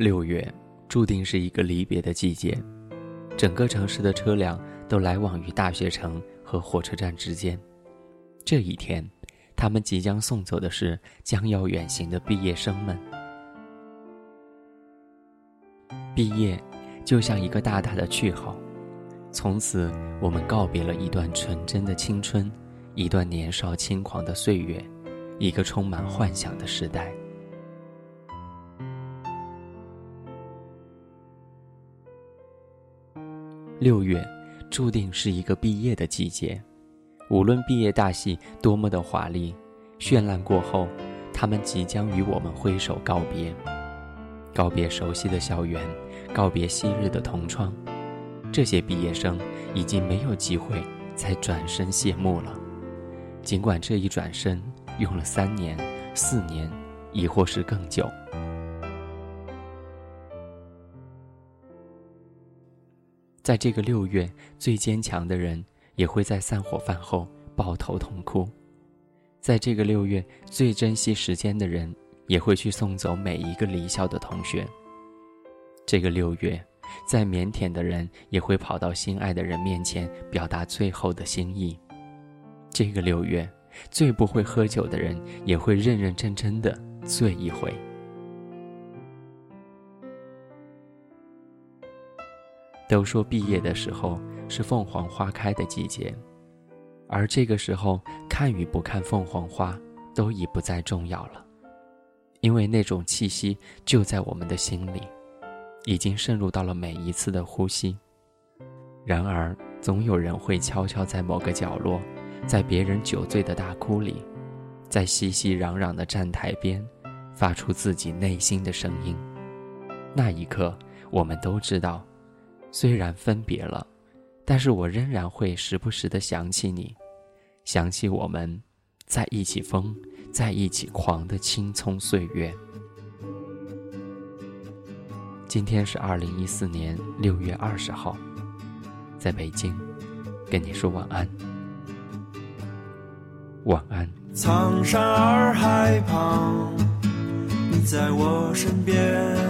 六月，注定是一个离别的季节，整个城市的车辆都来往于大学城和火车站之间。这一天，他们即将送走的是将要远行的毕业生们。毕业，就像一个大大的句号，从此我们告别了一段纯真的青春，一段年少轻狂的岁月，一个充满幻想的时代。六月，注定是一个毕业的季节。无论毕业大戏多么的华丽、绚烂过后，他们即将与我们挥手告别，告别熟悉的校园，告别昔日的同窗。这些毕业生已经没有机会再转身谢幕了。尽管这一转身用了三年、四年，亦或是更久。在这个六月，最坚强的人也会在散伙饭后抱头痛哭；在这个六月，最珍惜时间的人也会去送走每一个离校的同学。这个六月，再腼腆的人也会跑到心爱的人面前表达最后的心意。这个六月，最不会喝酒的人也会认认真真的醉一回。都说毕业的时候是凤凰花开的季节，而这个时候看与不看凤凰花都已不再重要了，因为那种气息就在我们的心里，已经渗入到了每一次的呼吸。然而，总有人会悄悄在某个角落，在别人酒醉的大哭里，在熙熙攘攘的站台边，发出自己内心的声音。那一刻，我们都知道。虽然分别了，但是我仍然会时不时的想起你，想起我们在一起疯，在一起狂的青葱岁月。今天是二零一四年六月二十号，在北京，跟你说晚安，晚安。苍山洱海旁，你在我身边。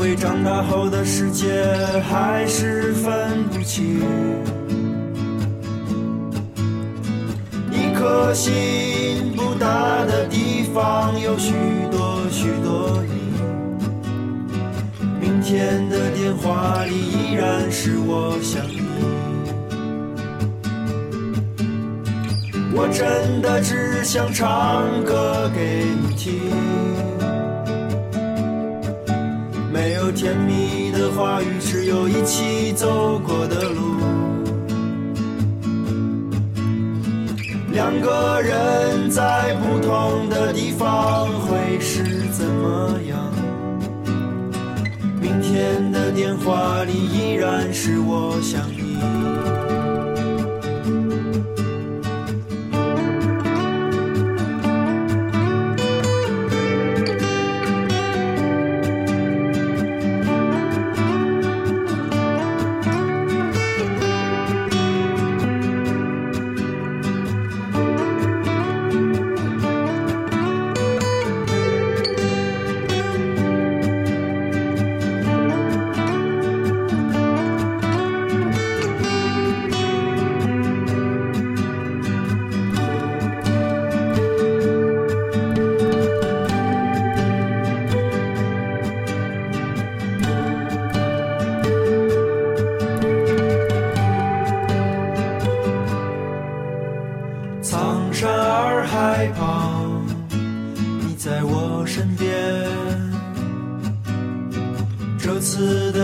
因为长大后的世界还是分不清，一颗心不大的地方有许多许多你。明天的电话里依然是我想你，我真的只想唱歌给你听。有甜蜜的话语，只有一起走过的路。两个人在不同的地方会是怎么样？明天的电话里依然是我想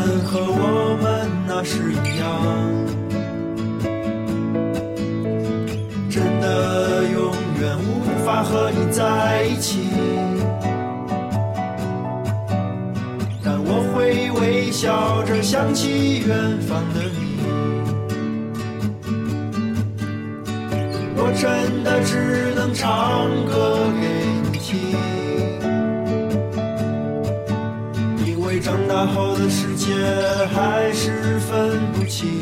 的路人和我们那时一样，真的永远无法和你在一起。但我会微笑着想起远方的你。我真的只能唱歌给你听，因为长大后的世界却还是分不清，